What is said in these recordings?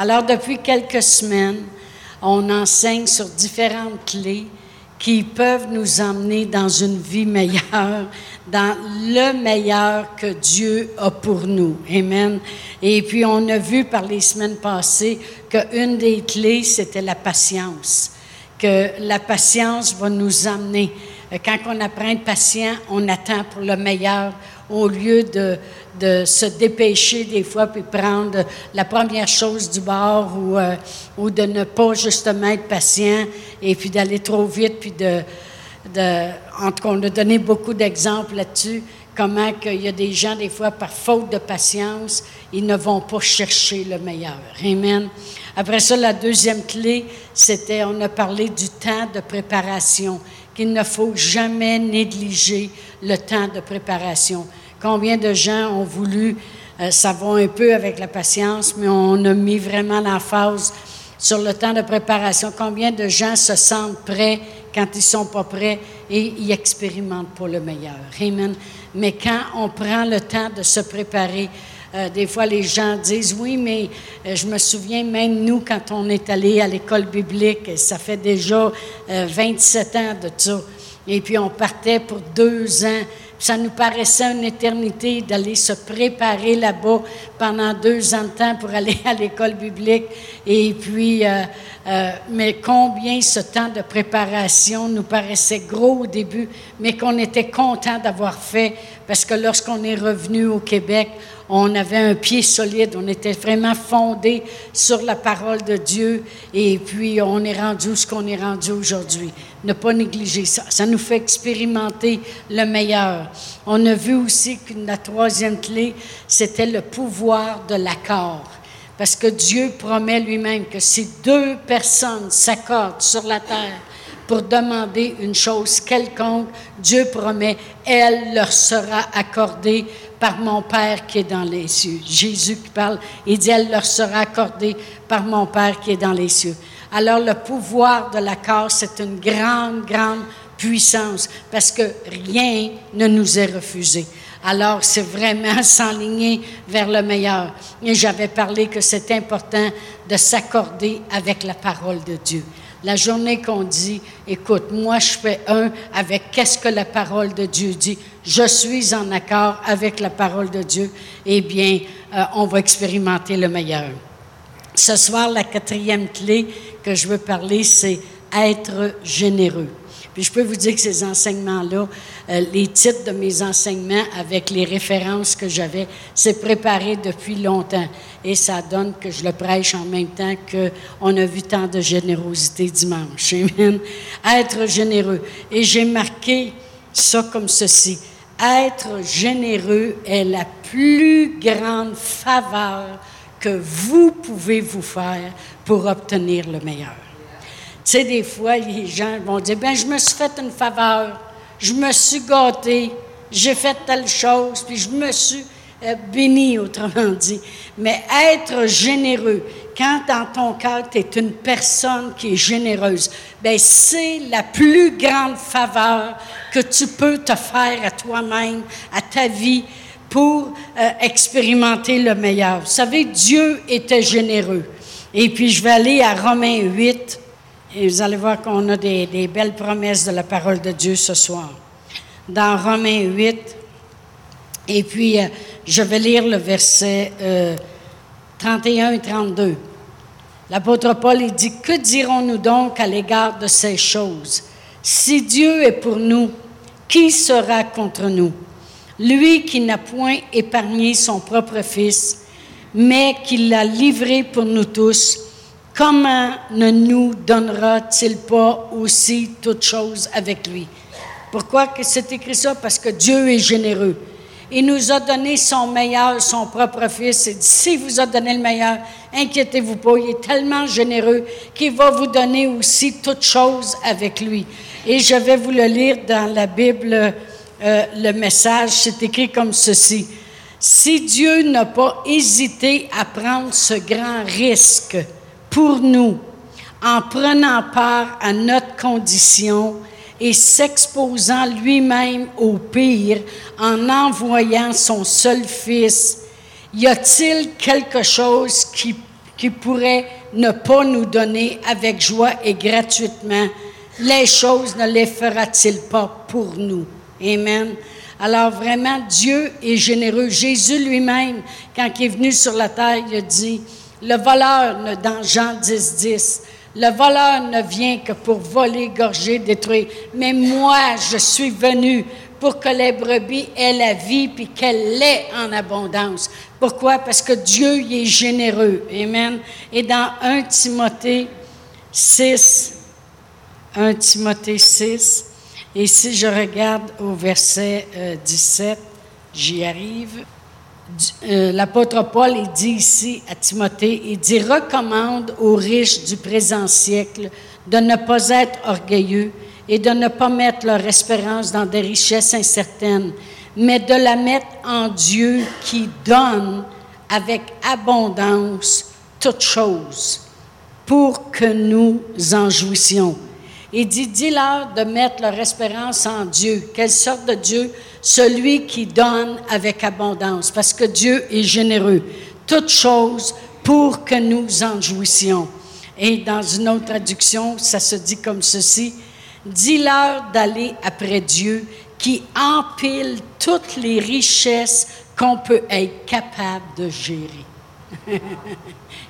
Alors, depuis quelques semaines, on enseigne sur différentes clés qui peuvent nous emmener dans une vie meilleure, dans le meilleur que Dieu a pour nous. Amen. Et puis, on a vu par les semaines passées qu'une des clés, c'était la patience. Que la patience va nous emmener. Quand on apprend être patient, on attend pour le meilleur au lieu de, se dépêcher des fois puis prendre la première chose du bord ou, euh, ou de ne pas justement être patient et puis d'aller trop vite puis de, de en tout cas, on a donné beaucoup d'exemples là-dessus comment qu'il y a des gens des fois par faute de patience ils ne vont pas chercher le meilleur. Amen. Après ça la deuxième clé c'était on a parlé du temps de préparation qu'il ne faut jamais négliger le temps de préparation Combien de gens ont voulu, euh, ça va un peu avec la patience, mais on a mis vraiment l'emphase sur le temps de préparation. Combien de gens se sentent prêts quand ils sont pas prêts et ils expérimentent pour le meilleur. Amen. Mais quand on prend le temps de se préparer, euh, des fois, les gens disent, oui, mais euh, je me souviens même, nous, quand on est allé à l'école biblique, ça fait déjà 27 ans de ça, et puis on partait pour deux ans. Ça nous paraissait une éternité d'aller se préparer là-bas pendant deux ans de temps pour aller à l'école biblique. Et puis, euh, euh, mais combien ce temps de préparation nous paraissait gros au début, mais qu'on était content d'avoir fait, parce que lorsqu'on est revenu au Québec, on avait un pied solide, on était vraiment fondé sur la parole de Dieu, et puis on est rendu ce qu'on est rendu aujourd'hui. Ne pas négliger ça. Ça nous fait expérimenter le meilleur. On a vu aussi que la troisième clé, c'était le pouvoir de l'accord. Parce que Dieu promet lui-même que si deux personnes s'accordent sur la terre pour demander une chose quelconque, Dieu promet, elle leur sera accordée par mon Père qui est dans les cieux. Jésus qui parle, il dit, elle leur sera accordée par mon Père qui est dans les cieux. Alors le pouvoir de l'accord, c'est une grande, grande puissance parce que rien ne nous est refusé. Alors, c'est vraiment s'enligner vers le meilleur. Et j'avais parlé que c'est important de s'accorder avec la parole de Dieu. La journée qu'on dit, écoute, moi je fais un avec qu'est-ce que la parole de Dieu dit, je suis en accord avec la parole de Dieu, eh bien, euh, on va expérimenter le meilleur. Ce soir, la quatrième clé que je veux parler, c'est être généreux. Puis je peux vous dire que ces enseignements-là, euh, les titres de mes enseignements avec les références que j'avais, c'est préparé depuis longtemps. Et ça donne que je le prêche en même temps qu'on a vu tant de générosité dimanche. Amen. Être généreux. Et j'ai marqué ça comme ceci. Être généreux est la plus grande faveur que vous pouvez vous faire pour obtenir le meilleur. Sais, des fois, les gens vont dire, ben je me suis fait une faveur, je me suis gâté, j'ai fait telle chose, puis je me suis euh, béni, autrement dit. Mais être généreux, quand dans ton cœur, tu es une personne qui est généreuse, ben c'est la plus grande faveur que tu peux te faire à toi-même, à ta vie, pour euh, expérimenter le meilleur. Vous savez, Dieu était généreux. Et puis, je vais aller à Romains 8, et vous allez voir qu'on a des, belles promesses de la parole de Dieu ce soir. Dans Romains 8, et puis euh, je vais lire le verset 31 euh, et 32. L'apôtre Paul il dit, Que dirons-nous donc à l'égard de ces choses? Si Dieu est pour nous, qui sera contre nous? Lui qui n'a point épargné son propre Fils, mais qui l'a livré pour nous tous, comment ne nous donnera-t-il pas aussi toutes choses avec lui? Pourquoi c'est écrit ça? Parce que Dieu est généreux. Il nous a donné son meilleur, son propre Fils. Il dit, s'il vous a donné le meilleur, inquiétez-vous pas, il est tellement généreux qu'il va vous donner aussi toutes choses avec lui. Et je vais vous le lire dans la Bible, euh, le message, c'est écrit comme ceci. Si Dieu n'a pas hésité à prendre ce grand risque pour nous, en prenant part à notre condition et s'exposant lui-même au pire en envoyant son seul Fils, y a-t-il quelque chose qui, qui pourrait ne pas nous donner avec joie et gratuitement? Les choses ne les fera-t-il pas pour nous? Amen. Alors vraiment, Dieu est généreux. Jésus lui-même, quand il est venu sur la terre, il a dit, le voleur, dans Jean 10, 10, le voleur ne vient que pour voler, gorger, détruire. Mais moi, je suis venu pour que les brebis aient la vie puis qu'elle l'ait en abondance. Pourquoi? Parce que Dieu y est généreux. Amen. Et dans 1 Timothée 6, 1 Timothée 6, et si je regarde au verset 17, euh, j'y arrive. Euh, l'apôtre Paul, dit ici à Timothée, il dit, recommande aux riches du présent siècle de ne pas être orgueilleux et de ne pas mettre leur espérance dans des richesses incertaines, mais de la mettre en Dieu qui donne avec abondance toutes choses pour que nous en jouissions. Il dit, dis-leur de mettre leur espérance en Dieu. Quelle sorte de Dieu? Celui qui donne avec abondance, parce que Dieu est généreux. Toutes choses pour que nous en jouissions. Et dans une autre traduction, ça se dit comme ceci. Dis-leur d'aller après Dieu qui empile toutes les richesses qu'on peut être capable de gérer.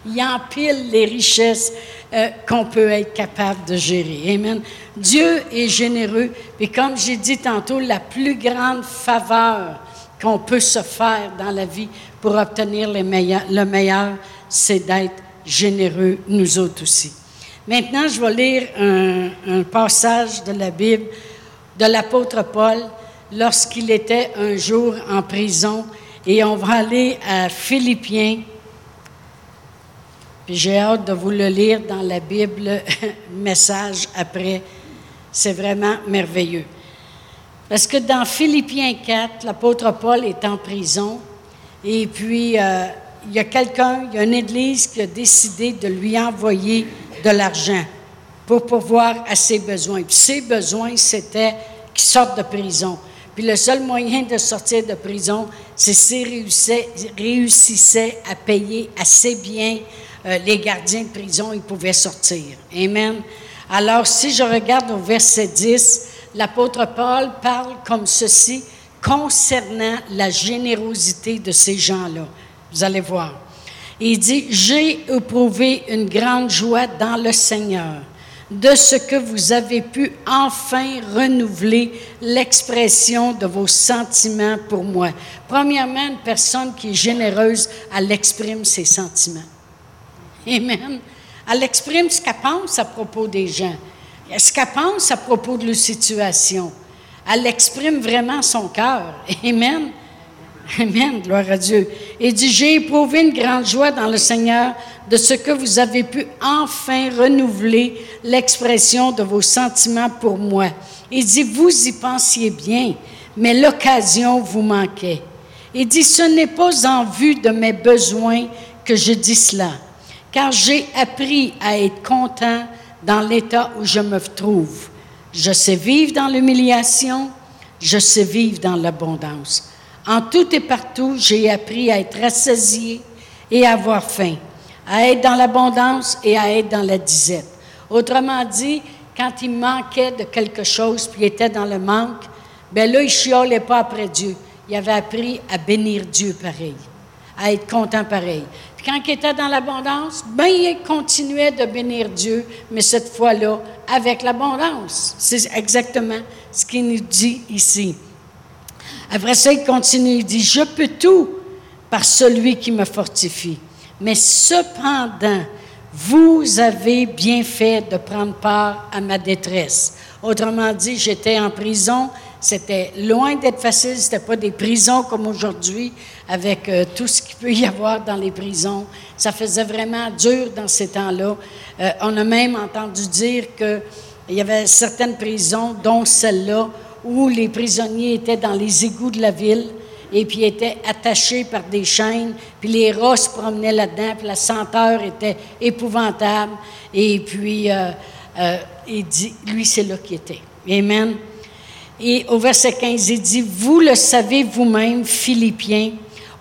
Il empile les richesses euh, qu'on peut être capable de gérer. Amen. Dieu est généreux. Et comme j'ai dit tantôt, la plus grande faveur qu'on peut se faire dans la vie pour obtenir le meilleur, c'est d'être généreux, nous autres aussi. Maintenant, je vais lire un, un passage de la Bible de l'apôtre Paul lorsqu'il était un jour en prison. Et on va aller à Philippiens j'ai hâte de vous le lire dans la Bible, message après. C'est vraiment merveilleux. Parce que dans Philippiens 4, l'apôtre Paul est en prison et puis euh, il y a quelqu'un, il y a une église qui a décidé de lui envoyer de l'argent pour pouvoir à ses besoins. Ses besoins, c'était qu'il sorte de prison. Puis le seul moyen de sortir de prison, c'est s'il réussissait, à payer assez bien euh, les gardiens de prison, ils pouvaient sortir. Amen. Alors, si je regarde au verset 10, l'apôtre Paul parle comme ceci concernant la générosité de ces gens-là. Vous allez voir. Il dit, j'ai éprouvé une grande joie dans le Seigneur de ce que vous avez pu enfin renouveler l'expression de vos sentiments pour moi. Premièrement, une personne qui est généreuse, elle exprime ses sentiments. Amen. Elle exprime ce qu'elle pense à propos des gens, ce qu'elle pense à propos de leur situation. Elle exprime vraiment son cœur. Amen. Amen, gloire à Dieu. Et dit, j'ai éprouvé une grande joie dans le Seigneur de ce que vous avez pu enfin renouveler l'expression de vos sentiments pour moi. Il dit, vous y pensiez bien, mais l'occasion vous manquait. Il dit, ce n'est pas en vue de mes besoins que je dis cela car j'ai appris à être content dans l'état où je me trouve. Je sais vivre dans l'humiliation, je sais vivre dans l'abondance. En tout et partout, j'ai appris à être rassasié et à avoir faim, à être dans l'abondance et à être dans la disette. Autrement dit, quand il manquait de quelque chose puis il était dans le manque, ben là, il chiolait pas après Dieu. Il avait appris à bénir Dieu pareil, à être content pareil quand il était dans l'abondance, ben, il continuait de bénir Dieu, mais cette fois-là, avec l'abondance. C'est exactement ce qu'il nous dit ici. Après ça, il continue, il dit, je peux tout par celui qui me fortifie. Mais cependant, vous avez bien fait de prendre part à ma détresse. Autrement dit, j'étais en prison, c'était loin d'être facile, c'était pas des prisons comme aujourd'hui avec euh, tout ce qu'il peut y avoir dans les prisons. Ça faisait vraiment dur dans ces temps-là. Euh, on a même entendu dire qu'il y avait certaines prisons, dont celle-là, où les prisonniers étaient dans les égouts de la ville et puis était attaché par des chaînes, puis les rats se promenaient là-dedans, puis la senteur était épouvantable. Et puis, euh, il dit, lui, c'est là qu'il était. Amen. Et au verset 15, il dit, Vous le savez vous-même, Philippiens,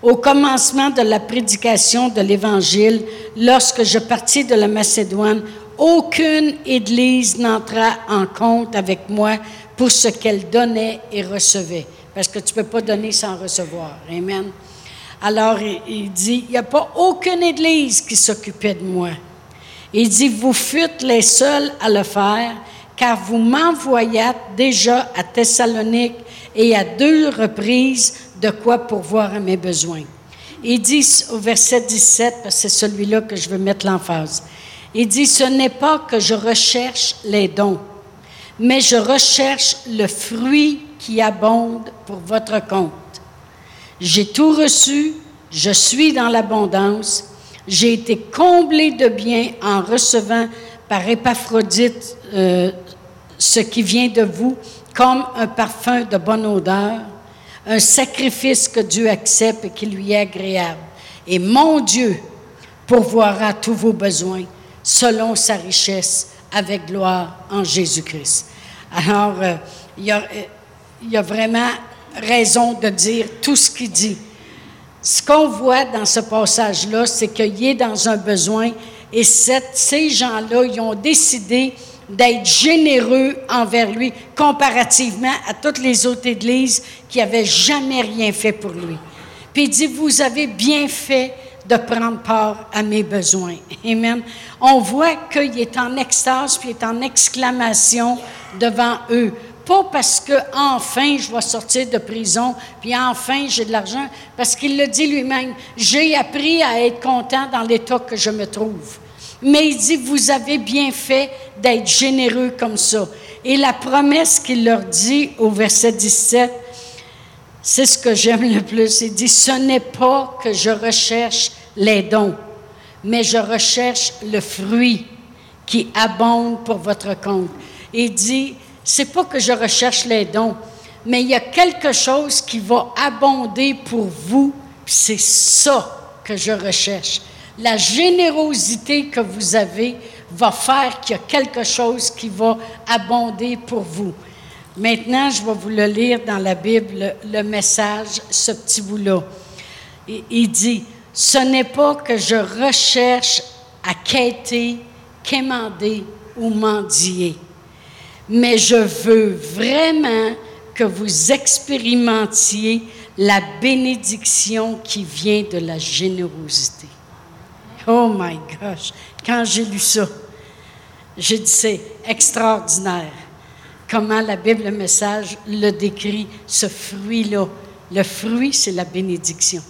au commencement de la prédication de l'Évangile, lorsque je partis de la Macédoine, aucune Église n'entra en compte avec moi pour ce qu'elle donnait et recevait. Parce que tu ne peux pas donner sans recevoir. Amen. Alors, il dit, il n'y a pas aucune Église qui s'occupait de moi. Il dit, vous fûtes les seuls à le faire, car vous m'envoyâtes déjà à Thessalonique et à deux reprises de quoi pourvoir à mes besoins. Il dit au verset 17, parce que c'est celui-là que je veux mettre l'emphase, il dit, ce n'est pas que je recherche les dons, mais je recherche le fruit qui abonde pour votre compte. J'ai tout reçu, je suis dans l'abondance, j'ai été comblé de biens en recevant par Épaphrodite euh, ce qui vient de vous comme un parfum de bonne odeur, un sacrifice que Dieu accepte et qui lui est agréable. Et mon Dieu pourvoira tous vos besoins selon sa richesse avec gloire en Jésus-Christ. Alors, euh, il, y a, vraiment raison de dire tout ce qu'il dit. Ce qu'on voit dans ce passage-là, c'est qu'il est dans un besoin et ces gens-là, ils ont décidé d'être généreux envers lui comparativement à toutes les autres églises qui n'avaient jamais rien fait pour lui. Puis il dit, vous avez bien fait de prendre part à mes besoins. Amen. On voit qu'il est en extase, puis il est en exclamation devant eux. Pas parce que enfin je vais sortir de prison, puis enfin j'ai de l'argent, parce qu'il le dit lui-même, j'ai appris à être content dans l'état que je me trouve. Mais il dit, vous avez bien fait d'être généreux comme ça. Et la promesse qu'il leur dit au verset 17, c'est ce que j'aime le plus. Il dit, ce n'est pas que je recherche les dons, mais je recherche le fruit qui abonde pour votre compte. Il dit, c'est pas que je recherche les dons, mais il y a quelque chose qui va abonder pour vous, c'est ça que je recherche. La générosité que vous avez va faire qu'il y a quelque chose qui va abonder pour vous. Maintenant, je vais vous le lire dans la Bible, le, message, ce petit bout-là. Il, dit, ce n'est pas que je recherche à quêter, quémander ou mendier, mais je veux vraiment que vous expérimentiez la bénédiction qui vient de la générosité. Oh my gosh, quand j'ai lu ça, j'ai dit c'est extraordinaire. Comment la Bible, le message, le décrit, ce fruit-là. Le fruit, c'est la bénédiction.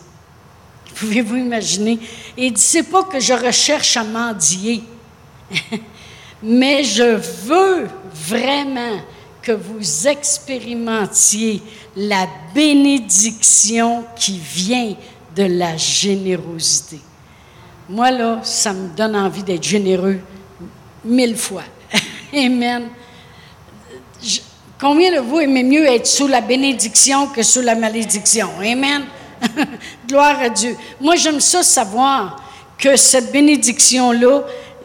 Pouvez-vous imaginer? Il dit, c'est pas que je recherche à mendier, mais je veux vraiment que vous expérimentiez la bénédiction qui vient de la générosité. Moi, là, ça me donne envie d'être généreux mille fois. Amen. combien de vous aimez mieux être sous la bénédiction que sous la malédiction? Amen. Gloire à Dieu. Moi, j'aime ça savoir que cette bénédiction-là,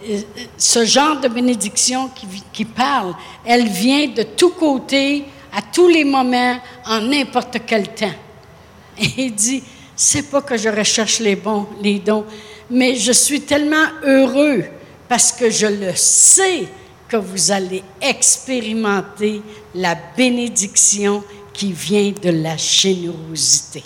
euh, ce genre de bénédiction qui, qui parle, elle vient de tous côtés, à tous les moments, en n'importe quel temps. Et il dit, c'est pas que je recherche les bons, les dons, mais je suis tellement heureux parce que je le sais que vous allez expérimenter la bénédiction qui vient de la générosité.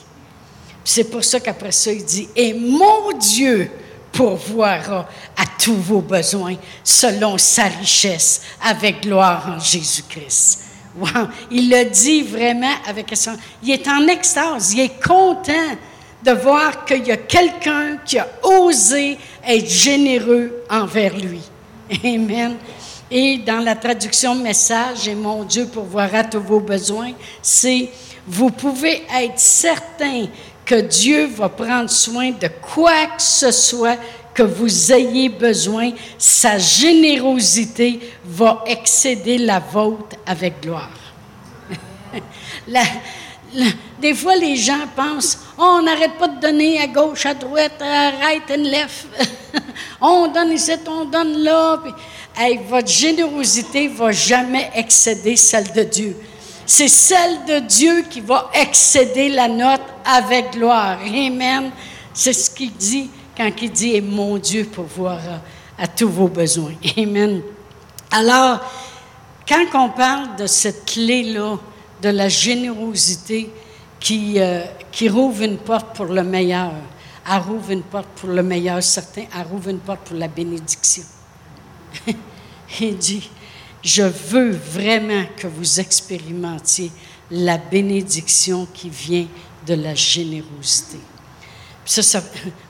C'est pour ça qu'après ça, il dit, et mon Dieu pourvoira à tous vos besoins selon sa richesse avec gloire en Jésus-Christ. Wow. Il le dit vraiment avec. Il est en extase, il est content de voir qu'il y a quelqu'un qui a osé être généreux envers lui. Amen. Et dans la traduction message, et mon Dieu pourvoira tous vos besoins, c'est vous pouvez être certain que Dieu va prendre soin de quoi que ce soit que vous ayez besoin. Sa générosité va excéder la vôtre avec gloire. la, des fois, les gens pensent oh, on n'arrête pas de donner à gauche, à droite, à right and left. on donne ici, on donne là. Puis, votre générosité ne va jamais excéder celle de Dieu. C'est celle de Dieu qui va excéder la note avec gloire. Amen. C'est ce qu'il dit quand il dit Et mon Dieu pourvoira à tous vos besoins. Amen. Alors, quand on parle de cette clé-là, de la générosité qui, euh, qui rouvre une porte pour le meilleur, elle rouvre une porte pour le meilleur, certain, elle rouvre une porte pour la bénédiction. Il dit, je veux vraiment que vous expérimentiez la bénédiction qui vient de la générosité.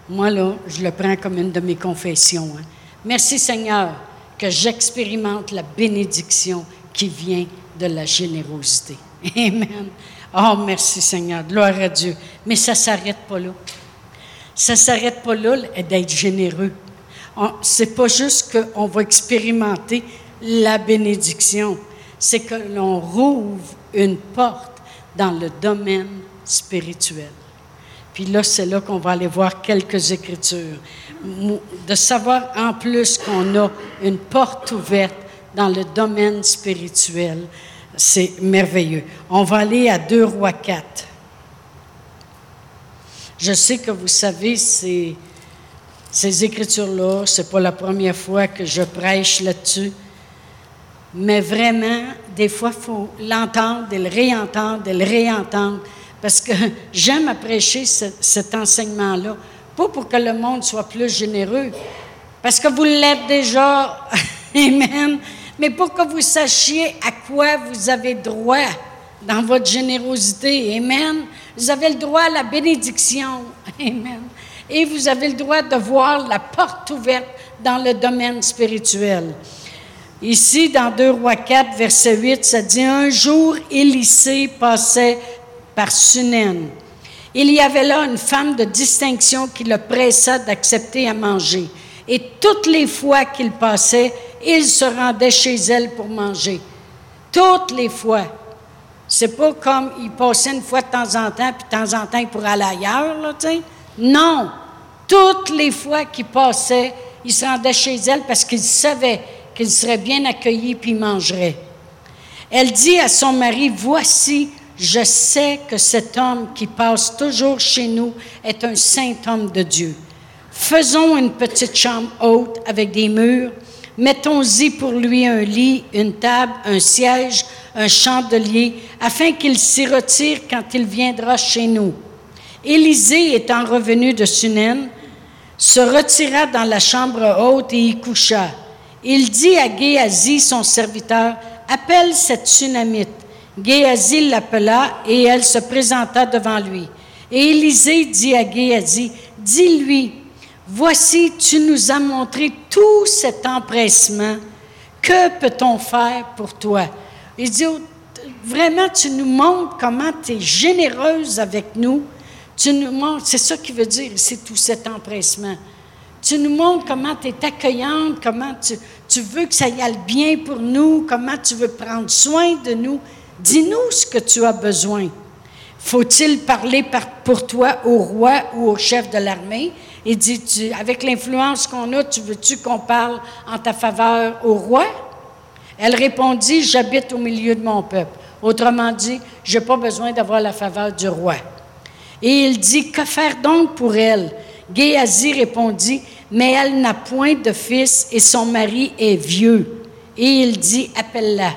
Moi, là, je le prends comme une de mes confessions. Hein. Merci Seigneur que j'expérimente la bénédiction qui vient de la générosité. Amen. Oh, merci Seigneur. Gloire à Dieu. Mais ça ne s'arrête pas là. Ça ne s'arrête pas là d'être généreux. Ce n'est pas juste qu'on va expérimenter la bénédiction, c'est que l'on rouvre une porte dans le domaine spirituel. Puis là, c'est là qu'on va aller voir quelques écritures. De savoir en plus qu'on a une porte ouverte dans le domaine spirituel, c'est merveilleux. On va aller à 2 rois 4. Je sais que vous savez, ces, ces écritures-là, c'est pas la première fois que je prêche là-dessus. Mais vraiment, des fois, il faut l'entendre et le réentendre et le réentendre. Parce que j'aime prêcher cet enseignement-là. Pas pour que le monde soit plus généreux, parce que vous l'êtes déjà. Amen mais pour que vous sachiez à quoi vous avez droit dans votre générosité. Amen. Vous avez le droit à la bénédiction. Amen. Et vous avez le droit de voir la porte ouverte dans le domaine spirituel. Ici, dans 2 Rois 4, verset 8, ça dit Un jour, Élisée passait par Sunen. Il y avait là une femme de distinction qui le pressa d'accepter à manger. Et toutes les fois qu'il passait, il se rendait chez elle pour manger. Toutes les fois. C'est pas comme il passait une fois de temps en temps, puis de temps en temps, il pourrait aller ailleurs, là, tu. Non. Toutes les fois qu'il passait, il se rendait chez elle parce qu'il savait qu'il serait bien accueilli puis il mangerait. Elle dit à son mari, Voici, je sais que cet homme qui passe toujours chez nous est un saint homme de Dieu. Faisons une petite chambre haute avec des murs Mettons-y pour lui un lit, une table, un siège, un chandelier, afin qu'il s'y retire quand il viendra chez nous. Élisée, étant revenu de Sunen, se retira dans la chambre haute et y coucha. Il dit à Géasi, son serviteur, Appelle cette Sunamite. Géasi l'appela et elle se présenta devant lui. Et Élisée dit à Géasi, Dis-lui, Voici, tu nous as montré tout cet empressement. Que peut-on faire pour toi? Il dit, oh, vraiment, tu nous montres comment tu es généreuse avec nous. Tu nous montres, c'est ça qui veut dire, c'est tout cet empressement. Tu nous montres comment tu es accueillante, comment tu, tu veux que ça aille bien pour nous, comment tu veux prendre soin de nous. Dis-nous ce que tu as besoin. Faut-il parler pour toi au roi ou au chef de l'armée? Il dit, tu, avec l'influence qu'on a, tu veux-tu qu'on parle en ta faveur au roi? Elle répondit, j'habite au milieu de mon peuple. Autrement dit, je n'ai pas besoin d'avoir la faveur du roi. Et il dit, que faire donc pour elle? Géasi répondit, mais elle n'a point de fils et son mari est vieux. Et il dit, appelle-la.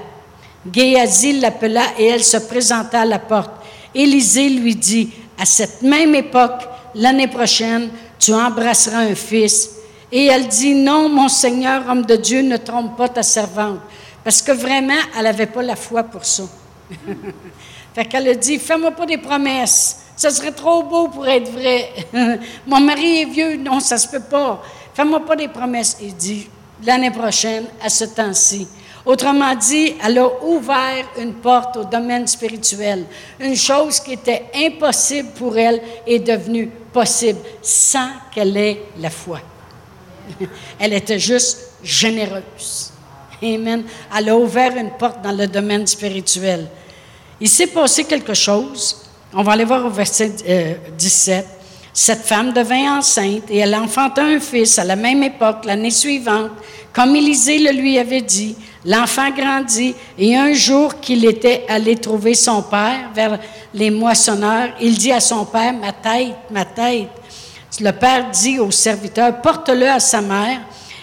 Géasi l'appela et elle se présenta à la porte. Élisée lui dit, à cette même époque, l'année prochaine, tu embrasseras un fils. Et elle dit, non, mon Seigneur, homme de Dieu, ne trompe pas ta servante. Parce que vraiment, elle n'avait pas la foi pour ça. fait qu'elle a dit, fais-moi pas des promesses. Ça serait trop beau pour être vrai. mon mari est vieux. Non, ça se peut pas. Fais-moi pas des promesses. Il dit, l'année prochaine, à ce temps-ci, Autrement dit, elle a ouvert une porte au domaine spirituel. Une chose qui était impossible pour elle est devenue possible sans qu'elle ait la foi. Elle était juste généreuse. Amen. Elle a ouvert une porte dans le domaine spirituel. Il s'est passé quelque chose On va aller voir au verset 17. Cette femme devint enceinte et elle enfanta un fils à la même époque, l'année suivante, comme Élisée le lui avait dit. L'enfant grandit et un jour qu'il était allé trouver son père vers les moissonneurs, il dit à son père, ma tête, ma tête. Le père dit au serviteur, porte-le à sa mère.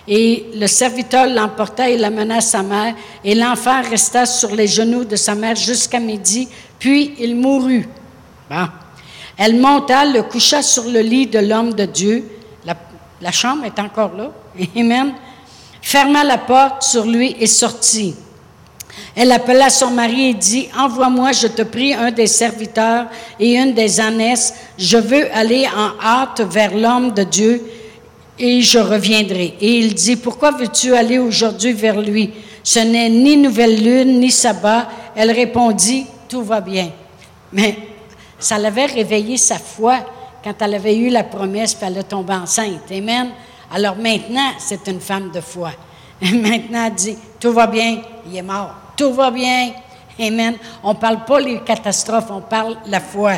Et le serviteur l'emporta et l'amena à sa mère, et l'enfant resta sur les genoux de sa mère jusqu'à midi, puis il mourut. Elle monta, le coucha sur le lit de l'homme de Dieu. La, chambre est encore là. Amen. Ferma la porte sur lui et sortit. Elle appela son mari et dit, Envoie-moi, je te prie, un des serviteurs et une des ânesses. Je veux aller en hâte vers l'homme de Dieu et je reviendrai. Et il dit, Pourquoi veux-tu aller aujourd'hui vers lui? Ce n'est ni nouvelle lune, ni sabbat. Elle répondit, Tout va bien. Mais ça l'avait réveillé sa foi quand elle avait eu la promesse, puis elle est tombée enceinte. Amen. Alors maintenant, c'est une femme de foi. maintenant, elle dit, tout va bien, il est mort. Tout va bien. Amen. On ne parle pas les catastrophes, on parle la foi.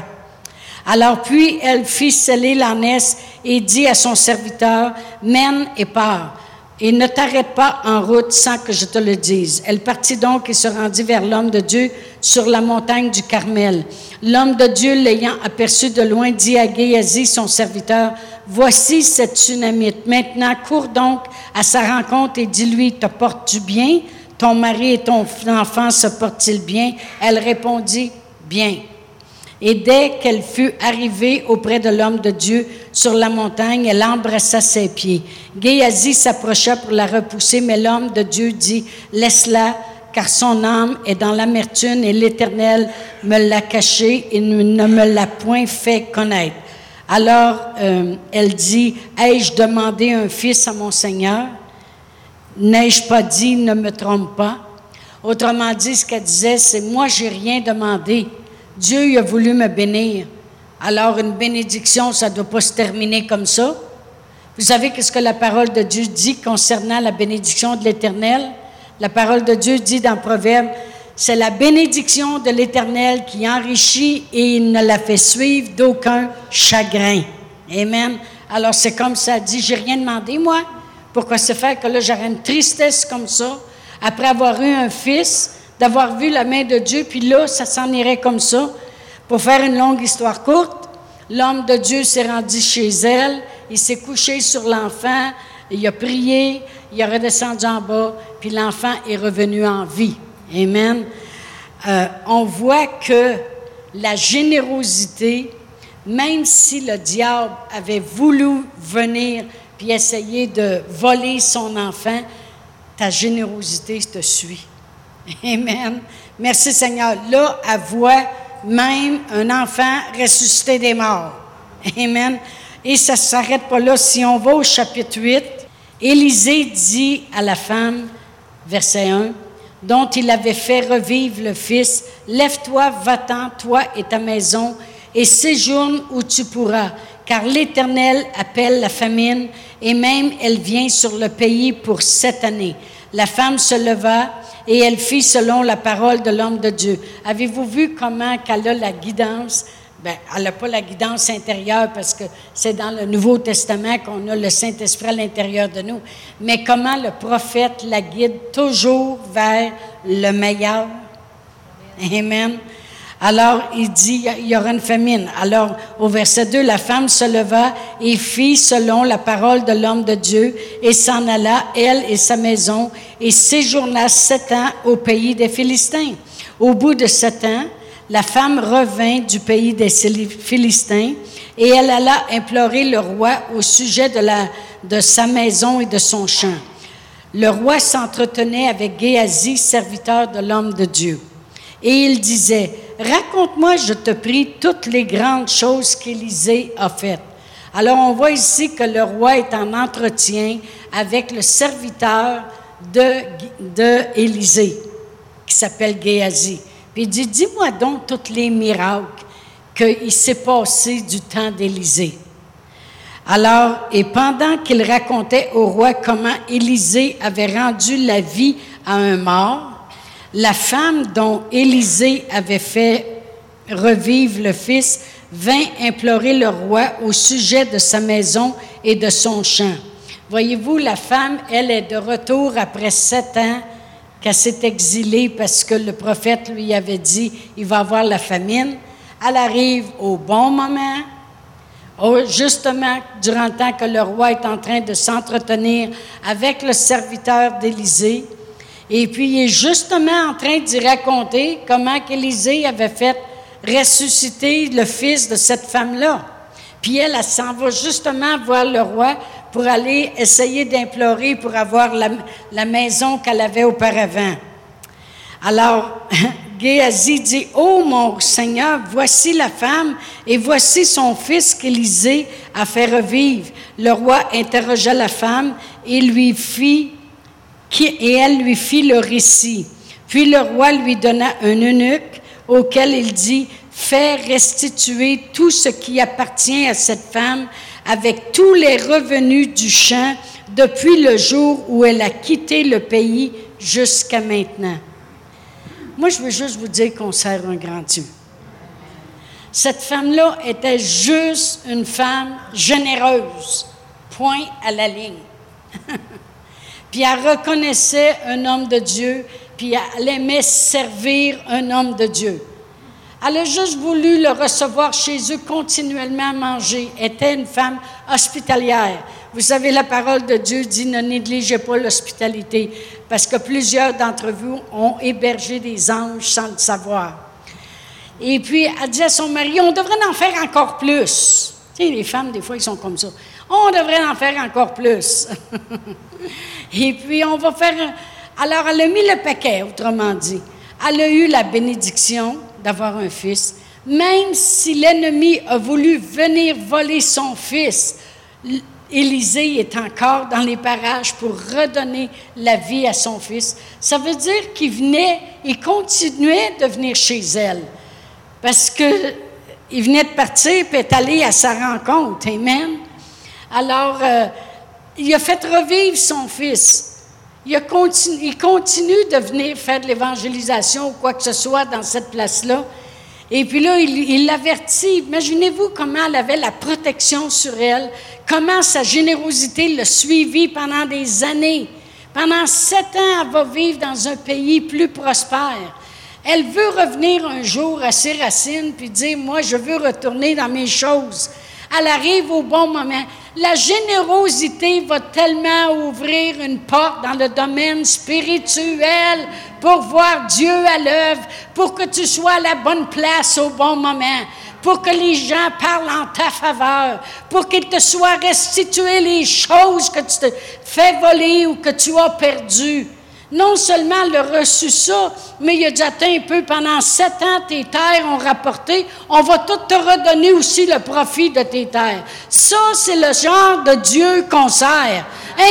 Alors puis elle fit sceller l'ânesse et dit à son serviteur, mène et pars et ne t'arrête pas en route sans que je te le dise. Elle partit donc et se rendit vers l'homme de Dieu sur la montagne du Carmel. L'homme de Dieu, l'ayant aperçu de loin, dit à Géasi, son serviteur, Voici cette tsunamite. Maintenant, cours donc à sa rencontre et dis-lui, te portes-tu bien? Ton mari et ton enfant se portent-ils bien? Elle répondit, Bien. Et dès qu'elle fut arrivée auprès de l'homme de Dieu sur la montagne, elle embrassa ses pieds. Géasi s'approcha pour la repousser, mais l'homme de Dieu dit, Laisse-la, car son âme est dans l'amertume et l'Éternel me l'a cachée et ne me l'a point fait connaître. Alors euh, elle dit, Ai-je demandé un fils à mon Seigneur? N'ai-je pas dit, ne me trompe pas? Autrement dit, ce qu'elle disait, c'est, moi, j'ai rien demandé. Dieu a voulu me bénir. Alors une bénédiction, ça ne doit pas se terminer comme ça. Vous savez qu'est-ce que la parole de Dieu dit concernant la bénédiction de l'Éternel? La parole de Dieu dit dans Proverbe, c'est la bénédiction de l'Éternel qui enrichit et il ne la fait suivre d'aucun chagrin. Amen. Alors c'est comme ça dit, j'ai rien demandé moi. Pourquoi se faire que là j'aurais une tristesse comme ça? Après avoir eu un fils d'avoir vu la main de Dieu, puis là, ça s'en irait comme ça. Pour faire une longue histoire courte, l'homme de Dieu s'est rendu chez elle, il s'est couché sur l'enfant, il a prié, il a redescendu en bas, puis l'enfant est revenu en vie. Amen. Euh, on voit que la générosité, même si le diable avait voulu venir puis essayer de voler son enfant, ta générosité te suit. Amen. Merci Seigneur. Là, elle voit même un enfant ressuscité des morts. Amen. Et ça ne s'arrête pas là. Si on va au chapitre 8, Élisée dit à la femme, verset 1, dont il avait fait revivre le fils, Lève-toi, va-t'en, toi et ta maison, et séjourne où tu pourras, car l'Éternel appelle la famine, et même elle vient sur le pays pour sept années. La femme se leva et elle fit selon la parole de l'homme de Dieu. Avez-vous vu comment qu'elle a la guidance? Bien, elle n'a pas la guidance intérieure parce que c'est dans le Nouveau Testament qu'on a le Saint-Esprit à l'intérieur de nous. Mais comment le prophète la guide toujours vers le meilleur? Amen. Alors, il dit, il y aura une famine. Alors, au verset 2, la femme se leva et fit selon la parole de l'homme de Dieu et s'en alla, elle et sa maison, et séjourna sept ans au pays des Philistins. Au bout de sept ans, la femme revint du pays des Philistins et elle alla implorer le roi au sujet de, la, de sa maison et de son champ. Le roi s'entretenait avec Géasi, serviteur de l'homme de Dieu. Et il disait, raconte-moi, je te prie, toutes les grandes choses qu'Élisée a faites. Alors on voit ici que le roi est en entretien avec le serviteur de, Élisée, qui s'appelle Géasi. Puis il dit, dis-moi donc tous les miracles qu'il s'est passé du temps d'Élisée. Alors, et pendant qu'il racontait au roi comment Élisée avait rendu la vie à un mort, la femme dont Élisée avait fait revive le fils, vint implorer le roi au sujet de sa maison et de son champ. Voyez-vous, la femme, elle est de retour après sept ans qu'elle s'est exilée parce que le prophète lui avait dit, il va avoir la famine. Elle arrive au bon moment, justement durant le temps que le roi est en train de s'entretenir avec le serviteur d'Élisée. Et puis, il est justement en train d'y raconter comment qu'Élisée avait fait ressusciter le fils de cette femme-là. Puis elle, elle s'en va justement voir le roi pour aller essayer d'implorer pour avoir la, maison qu'elle avait auparavant. Alors, Géasi dit, Oh mon Seigneur, voici la femme et voici son fils qu'Élisée a fait revivre. Le roi interrogea la femme et lui fit, et elle lui fit le récit. Puis le roi lui donna un eunuque auquel il dit, Fais restituer tout ce qui appartient à cette femme avec tous les revenus du champ depuis le jour où elle a quitté le pays jusqu'à maintenant. Moi, je veux juste vous dire qu'on sert un grand Dieu. Cette femme-là était juste une femme généreuse, point à la ligne. puis elle reconnaissait un homme de Dieu, puis elle aimait servir un homme de Dieu. Elle a juste voulu le recevoir chez eux continuellement à manger. était une femme hospitalière. Vous savez, la parole de Dieu dit ne négligez pas l'hospitalité, parce que plusieurs d'entre vous ont hébergé des anges sans le savoir. Et puis, elle dit à son mari, on devrait en faire encore plus. Tu les femmes, des fois, ils sont comme ça. On devrait en faire encore plus. Et puis, on va faire... Alors, elle a mis le paquet, autrement dit. Elle a eu la bénédiction d'avoir un fils, même si l'ennemi a voulu venir voler son fils. Élisée est encore dans les parages pour redonner la vie à son fils. Ça veut dire qu'il venait, il continuait de venir chez elle. Parce que il venait de partir et est allé à sa rencontre. Amen. Alors, euh, il a fait revivre son fils. Il, continue de venir faire de l'évangélisation ou quoi que ce soit dans cette place-là. Et puis là, il l'avertit. Imaginez-vous comment elle avait la protection sur elle, comment sa générosité l'a suivie pendant des années. Pendant sept ans, elle va vivre dans un pays plus prospère. Elle veut revenir un jour à ses racines puis dire, moi, je veux retourner dans mes choses. Elle arrive au bon moment. La générosité va tellement ouvrir une porte dans le domaine spirituel pour voir Dieu à l'œuvre, pour que tu sois à la bonne place au bon moment, pour que les gens parlent en ta faveur, pour qu'il te soit restitué les choses que tu te fais voler ou que tu as perdues non seulement le reçu ça, mais il a dit Attends un peu, pendant sept ans, tes terres ont rapporté, on va tout te redonner aussi le profit de tes terres. Ça, c'est le genre de Dieu qu'on sert,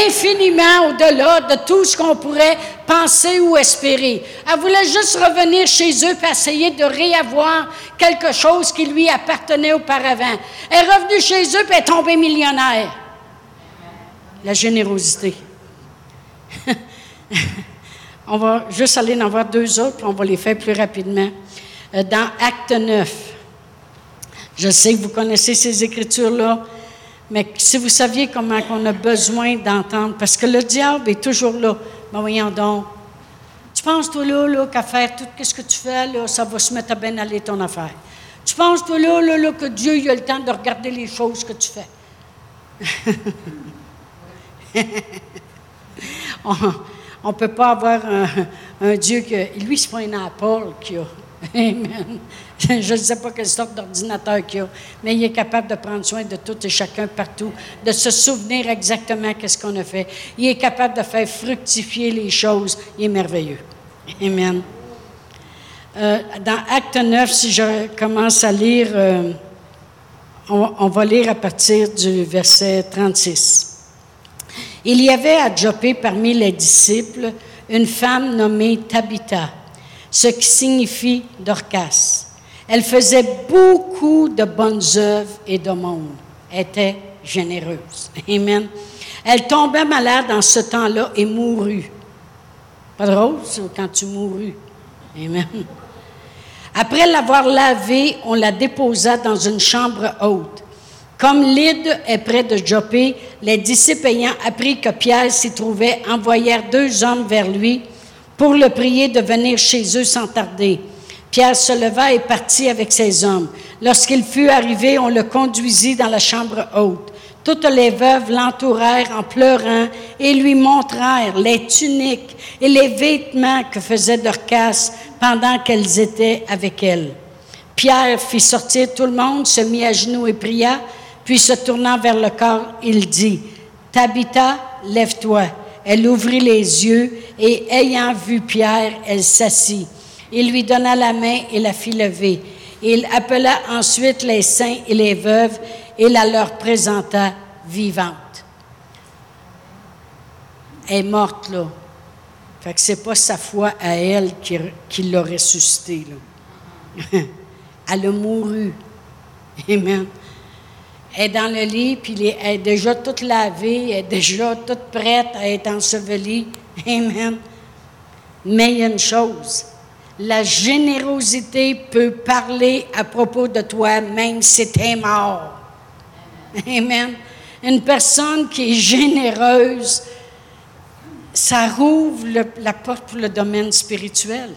infiniment au-delà de tout ce qu'on pourrait penser ou espérer. Elle voulait juste revenir chez eux pour essayer de réavoir quelque chose qui lui appartenait auparavant. Elle est revenue chez eux et est tombée millionnaire. La générosité. On va juste aller en voir deux autres, puis on va les faire plus rapidement. Euh, dans Acte 9, je sais que vous connaissez ces écritures-là, mais si vous saviez comment on a besoin d'entendre, parce que le diable est toujours là. Ben voyons donc. Tu penses, toi, là, là qu'à faire tout ce que tu fais, ça va se mettre à bien aller ton affaire. Tu penses, toi, là, là, là que Dieu il a le temps de regarder les choses que tu fais? On ne peut pas avoir un, Dieu que. Lui, ce n'est pas un Apple qu'il a. Amen. Je ne sais pas quelle sorte d'ordinateur qu'il a, mais il est capable de prendre soin de tout et chacun partout, de se souvenir exactement qu'est-ce qu'on a fait. Il est capable de faire fructifier les choses. Il est merveilleux. Amen. Euh, dans Acte 9, si je commence à lire, euh, on, on, va lire à partir du verset 36. Il y avait à Joppé parmi les disciples une femme nommée Tabitha, ce qui signifie Dorcas. Elle faisait beaucoup de bonnes œuvres et de monde. Était généreuse. Amen. Elle tombait malade en ce temps-là et mourut. Pas drôle, quand tu mourus. Amen. Après l'avoir lavée, on la déposa dans une chambre haute. Comme l'île est près de Joppé, les disciples ayant appris que Pierre s'y trouvait, envoyèrent deux hommes vers lui pour le prier de venir chez eux sans tarder. Pierre se leva et partit avec ses hommes. Lorsqu'il fut arrivé, on le conduisit dans la chambre haute. Toutes les veuves l'entourèrent en pleurant et lui montrèrent les tuniques et les vêtements que faisait Dorcas pendant qu'elles étaient avec elle. Pierre fit sortir tout le monde, se mit à genoux et pria, puis se tournant vers le corps, il dit, Tabitha, lève-toi. Elle ouvrit les yeux et ayant vu Pierre, elle s'assit. Il lui donna la main et la fit lever. Il appela ensuite les saints et les veuves et la leur présenta vivante. Elle est morte, là. Fait que c'est pas sa foi à elle qui, qui l'a ressuscitée, là. elle a mouru. Amen. Elle est dans le lit, puis elle est déjà toute lavée, elle est déjà toute prête à être ensevelie. Amen. Mais il y a une chose, la générosité peut parler à propos de toi, même si tu es mort. Amen. Une personne qui est généreuse, ça rouvre la porte pour le domaine spirituel.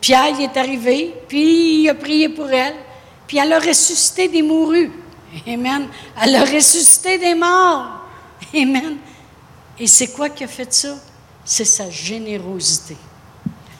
Pierre est arrivé, puis il a prié pour elle, puis elle a ressuscité des mourus. Amen. Elle a ressuscité des morts. Amen. Et c'est quoi qui a fait ça? C'est sa générosité.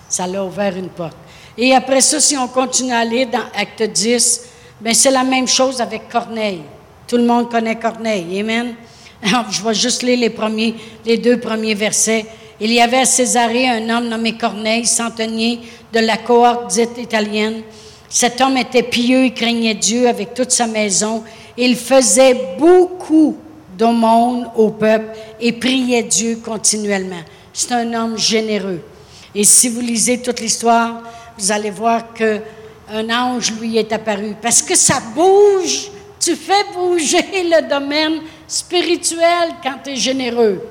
Ça l'a ouvert une porte. Et après ça, si on continue à aller dans Acte 10, ben c'est la même chose avec Corneille. Tout le monde connaît Corneille. Amen. Alors, je vais juste lire les, premiers, les deux premiers versets. Il y avait à Césarée un homme nommé Corneille, centenier de la cohorte dite italienne. Cet homme était pieux et craignait Dieu avec toute sa maison. Il faisait beaucoup d'aumônes au peuple et priait Dieu continuellement. C'est un homme généreux. Et si vous lisez toute l'histoire, vous allez voir que un ange lui est apparu. Parce que ça bouge. Tu fais bouger le domaine spirituel quand tu es généreux.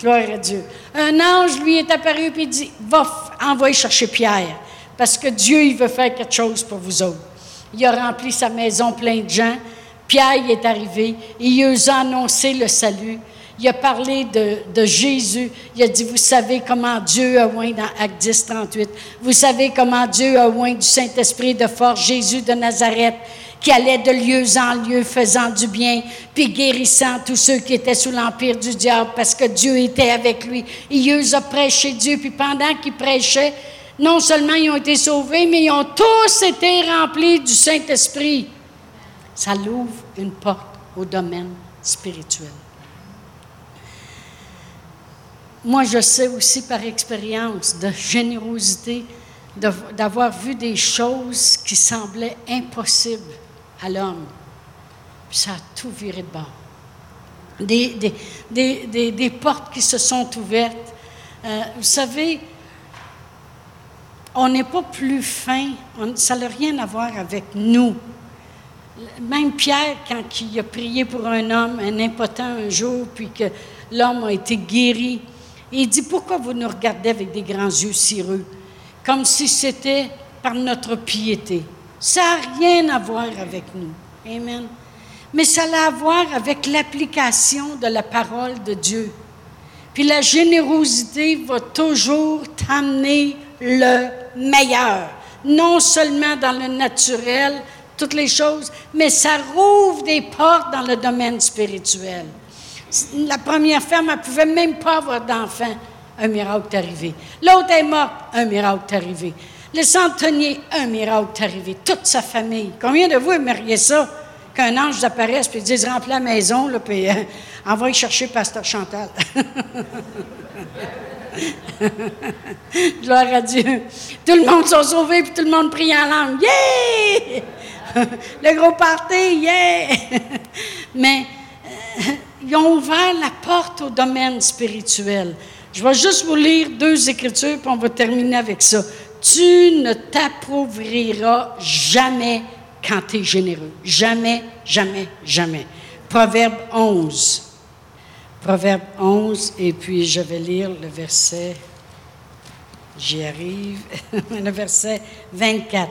Gloire à Dieu. Un ange lui est apparu et dit Va envoyer chercher Pierre, parce que Dieu il veut faire quelque chose pour vous autres. Il a rempli sa maison plein de gens. Pierre est arrivé. Il a annoncé le salut. Il a parlé de, Jésus. Il a dit, vous savez comment Dieu a oint dans Acte 10, 38. Vous savez comment Dieu a oint du Saint-Esprit de force Jésus de Nazareth, qui allait de lieu en lieu faisant du bien, puis guérissant tous ceux qui étaient sous l'empire du diable, parce que Dieu était avec lui. Il a prêché Dieu, puis pendant qu'il prêchait, non seulement ils ont été sauvés, mais ils ont tous été remplis du Saint-Esprit. Ça l'ouvre une porte au domaine spirituel. Moi, je sais aussi par expérience de générosité d'avoir vu des choses qui semblaient impossibles à l'homme. Ça a tout viré de bord. Des, des, portes qui se sont ouvertes. Euh, vous savez, on n'est pas plus fin, ça n'a rien à voir avec nous. Même Pierre, quand il a prié pour un homme, un impotent un jour, puis que l'homme a été guéri, il dit, pourquoi vous nous regardez avec des grands yeux cireux, comme si c'était par notre piété? Ça n'a rien à voir avec nous. Amen. Mais ça a à voir avec l'application de la parole de Dieu. Puis la générosité va toujours t'amener le meilleur. Non seulement dans le naturel, toutes les choses, mais ça rouvre des portes dans le domaine spirituel. La première femme, elle pouvait même pas avoir d'enfant. Un miracle est arrivé. L'autre est morte. Un miracle est arrivé. Le centenier, un miracle est arrivé. Toute sa famille. Combien de vous aimeriez ça? Qu'un ange apparaisse puis dise remplis la maison, là, puis euh, envoie chercher Pasteur Chantal. Gloire à Dieu. Tout le monde s'est sauvé, puis tout le monde prie en langue. Yeah! le gros party, yeah! Mais euh, ils ont ouvert la porte au domaine spirituel. Je vais juste vous lire deux écritures, puis on va terminer avec ça. Tu ne t'appauvriras jamais quand tu es généreux. Jamais, jamais, jamais. Proverbe 11. Proverbe 11, et puis je vais lire le verset J'y arrive. le verset 24.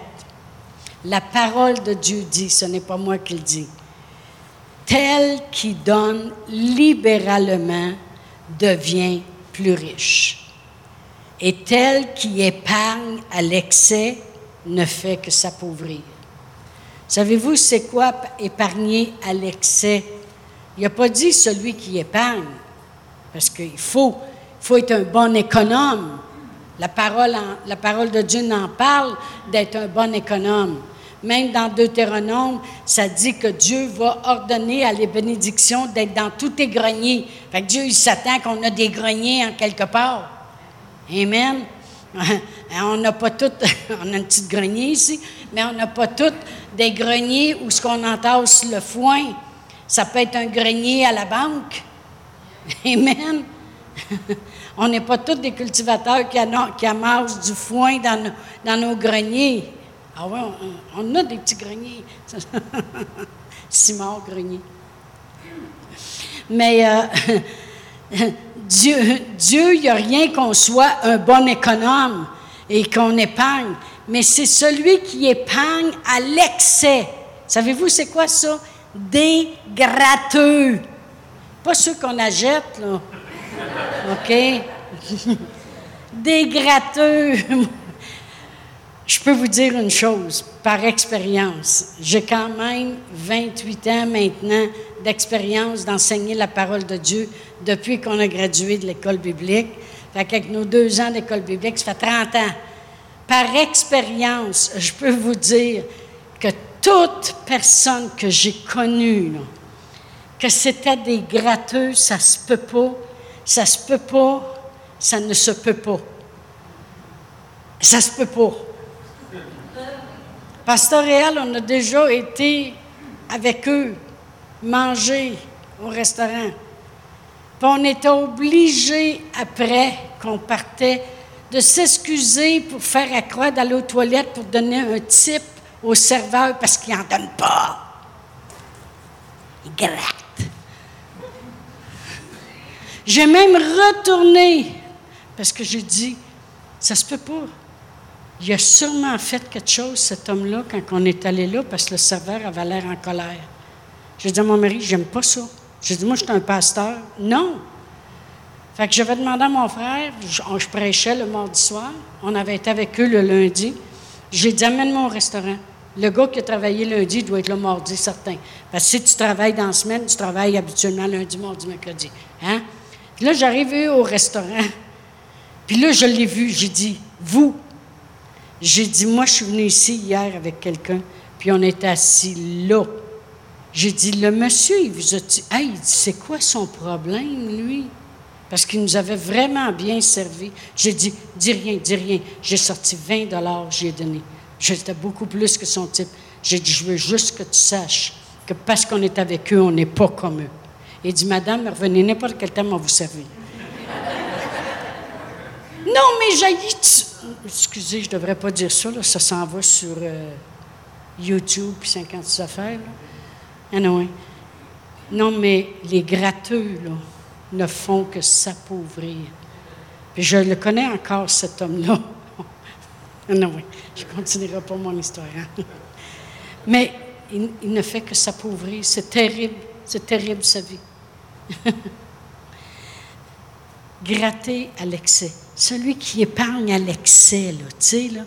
La parole de Dieu dit, ce n'est pas moi qui le dis, tel qui donne libéralement devient plus riche. Et tel qui épargne à l'excès ne fait que s'appauvrir. Savez-vous, c'est quoi épargner à l'excès? Il n'a pas dit celui qui épargne, parce qu'il faut, être un bon économe. La parole, de Dieu en parle d'être un bon économe. Même dans Deutéronome, ça dit que Dieu va ordonner à les bénédictions d'être dans tous tes greniers. Fait que Dieu, il s'attend qu'on a des greniers en quelque part. Amen. on n'a pas tout, on a une petite grenier ici, mais on n'a pas toutes des greniers où ce qu'on entasse le foin. Ça peut être un grenier à la banque. Amen. on n'est pas tous des cultivateurs qui, amassent du foin dans, dans nos greniers. Ah oui, on, a des petits greniers. Simon grenier. Mais euh, Dieu, Dieu, il n'y a rien qu'on soit un bon économe et qu'on épargne, mais c'est celui qui épargne à l'excès. Savez-vous, c'est quoi ça? Des gratteux. Pas ceux qu'on achète, là. OK? Des gratteux. Je peux vous dire une chose, par expérience. J'ai quand même 28 ans maintenant d'expérience d'enseigner la parole de Dieu depuis qu'on a gradué de l'école biblique. Fait qu'avec nos deux ans d'école biblique, ça fait 30 ans. Par expérience, je peux vous dire que toute personne que j'ai connue, que c'était des gratteux, ça se peut pas, ça se peut pas, ça ne se peut pas. Ça se peut pas. Pasteur Réal, on a déjà été avec eux manger au restaurant. On était obligé, après qu'on partait, de s'excuser pour faire à croix d'aller aux toilettes pour donner un type au serveur parce qu'il n'en donne pas. Il gratte. J'ai même retourné parce que j'ai dit, ça se peut pas. Il a sûrement fait quelque chose, cet homme-là, quand on est allé là, parce que le serveur avait l'air en colère. J'ai dit à mon mari, j'aime pas ça. J'ai dit, moi, je suis un pasteur. Non. Fait que j'avais demandé à mon frère, je, prêchais le mardi soir, on avait été avec eux le lundi. J'ai dit, amène-moi au restaurant. Le gars qui a travaillé lundi doit être le mardi, certain. Parce que si tu travailles dans la semaine, tu travailles habituellement lundi, mardi, mercredi. Hein? là, j'arrive au restaurant. Puis là, je l'ai vu. J'ai dit, vous, j'ai dit, moi, je suis venu ici hier avec quelqu'un, puis on est assis là. J'ai dit, le monsieur, il vous a dit, hey, c'est quoi son problème, lui? Parce qu'il nous avait vraiment bien servi. J'ai dit, dis rien, dis rien. J'ai sorti 20 dollars, j'ai donné. J'étais beaucoup plus que son type. J'ai dit, je veux juste que tu saches que parce qu'on est avec eux, on n'est pas comme eux. Il dit, Madame, revenez n'importe quel temps, on vous servir. non, mais j'ai excusez, je ne devrais pas dire ça, ça s'en va sur euh, YouTube puis 56 affaires. Ah non, non, mais les gratteux ne font que s'appauvrir. Puis je le connais encore, cet homme-là. non, oui, je continuerai pas mon histoire. Hein. mais il, ne fait que s'appauvrir. C'est terrible, c'est terrible sa vie. Gratter à l'excès. Celui qui épargne à l'excès, tu sais, là,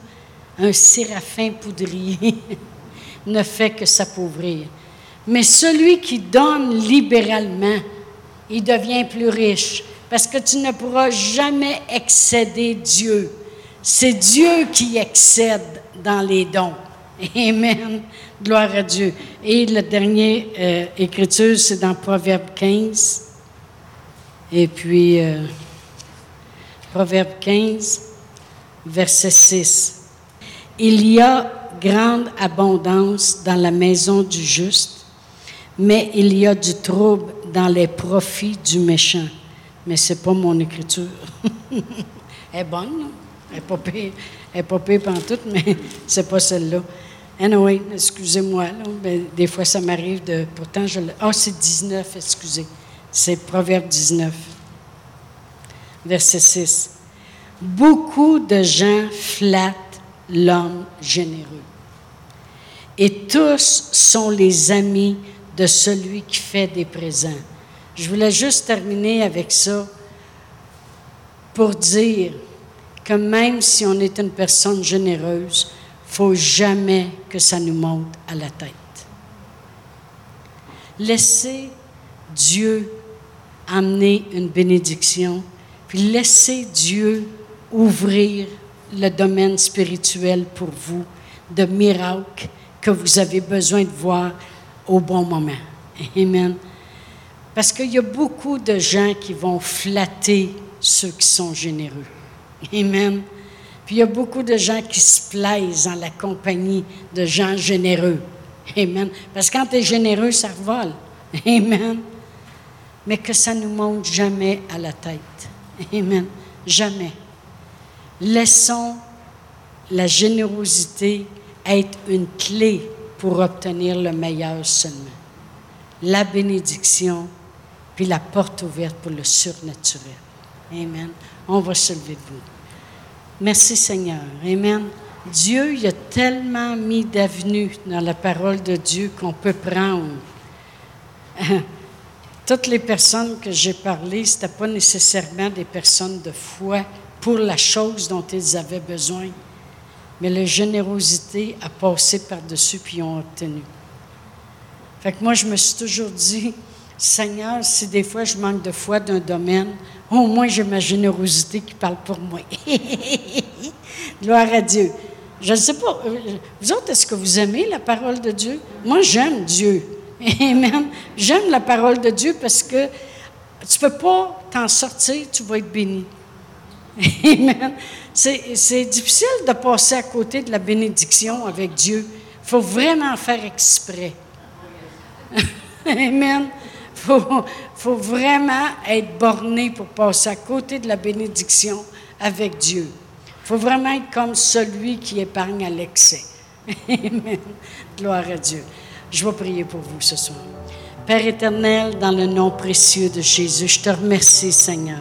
un séraphin poudrier, ne fait que s'appauvrir. Mais celui qui donne libéralement, il devient plus riche, parce que tu ne pourras jamais excéder Dieu. C'est Dieu qui excède dans les dons. Amen. Gloire à Dieu. Et la dernière euh, écriture, c'est dans Proverbe 15. Et puis, euh, Proverbe 15, verset 6. Il y a grande abondance dans la maison du juste, mais il y a du trouble dans les profits du méchant. Mais ce n'est pas mon écriture. Elle est bonne, Elle n'est pas pire, elle pas pire tout, mais c'est pas celle-là. Anyway, excusez-moi, des fois ça m'arrive de. Pourtant, je Ah, oh, c'est 19, excusez. C'est Proverbe 19 verset 6. beaucoup de gens flattent l'homme généreux. Et tous sont les amis de celui qui fait des présents. Je voulais juste terminer avec ça pour dire que même si on est une personne généreuse, faut jamais que ça nous monte à la tête. Laissez Dieu amener une bénédiction, puis laissez Dieu ouvrir le domaine spirituel pour vous, de miracles que vous avez besoin de voir au bon moment. Amen. Parce qu'il y a beaucoup de gens qui vont flatter ceux qui sont généreux. Amen. Puis il y a beaucoup de gens qui se plaisent dans la compagnie de gens généreux. Amen. Parce que quand tu généreux, ça revole. Amen. Mais que ça ne nous monte jamais à la tête. Amen. Jamais. Laissons la générosité être une clé pour obtenir le meilleur seulement. La bénédiction, puis la porte ouverte pour le surnaturel. Amen. On va se lever. Merci Seigneur. Amen. Dieu, il a tellement mis d'avenues dans la parole de Dieu qu'on peut prendre. Toutes les personnes que j'ai parlé, ce n'étaient pas nécessairement des personnes de foi pour la chose dont ils avaient besoin, mais la générosité a passé par-dessus puis ont obtenu. Fait que moi, je me suis toujours dit, Seigneur, si des fois je manque de foi d'un domaine, au moins j'ai ma générosité qui parle pour moi. Gloire à Dieu. Je ne sais pas, euh, vous autres, est-ce que vous aimez la parole de Dieu? Moi, j'aime Dieu. Amen. J'aime la parole de Dieu parce que tu ne peux pas t'en sortir, tu vas être béni. Amen. C'est difficile de passer à côté de la bénédiction avec Dieu. Il faut vraiment faire exprès. Amen. Il faut, faut, vraiment être borné pour passer à côté de la bénédiction avec Dieu. Il faut vraiment être comme celui qui épargne à l'excès. Amen. Gloire à Dieu. Je vais prier pour vous ce soir. Père éternel, dans le nom précieux de Jésus, je te remercie, Seigneur.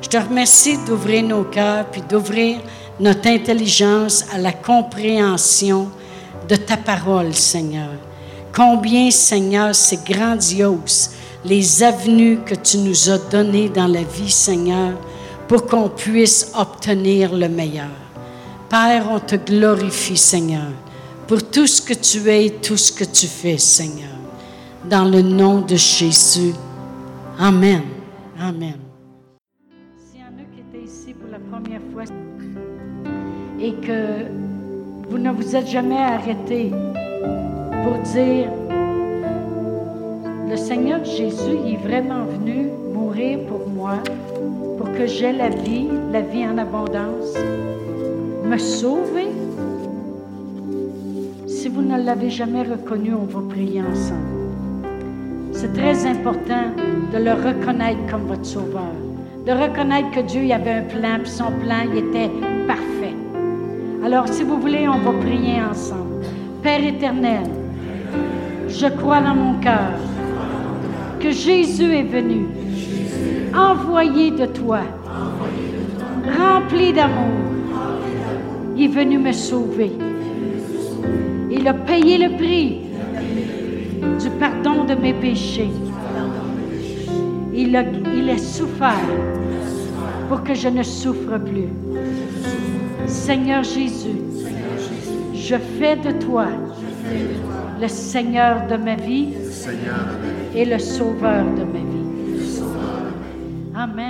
Je te remercie d'ouvrir nos cœurs puis d'ouvrir notre intelligence à la compréhension de ta parole, Seigneur. Combien, Seigneur, c'est grandiose les avenues que tu nous as données dans la vie, Seigneur, pour qu'on puisse obtenir le meilleur. Père, on te glorifie, Seigneur, pour tout ce que tu es et tout ce que tu fais, Seigneur. Dans le nom de Jésus. Amen. Amen. Et que vous ne vous êtes jamais arrêté pour dire, le Seigneur Jésus est vraiment venu mourir pour moi, pour que j'aie la vie, la vie en abondance, me sauver. Si vous ne l'avez jamais reconnu, on va prier ensemble. C'est très important de le reconnaître comme votre sauveur, de reconnaître que Dieu y avait un plan, puis son plan il était parfait. Alors, si vous voulez, on va prier ensemble. Père éternel, je crois dans mon cœur que Jésus est venu, envoyé de toi, rempli d'amour. Il est venu me sauver. Il a payé le prix du pardon de mes péchés. Il a, il a souffert pour que je ne souffre plus. Seigneur Jésus, je fais de toi le Seigneur de ma vie et le Sauveur de ma vie. Amen.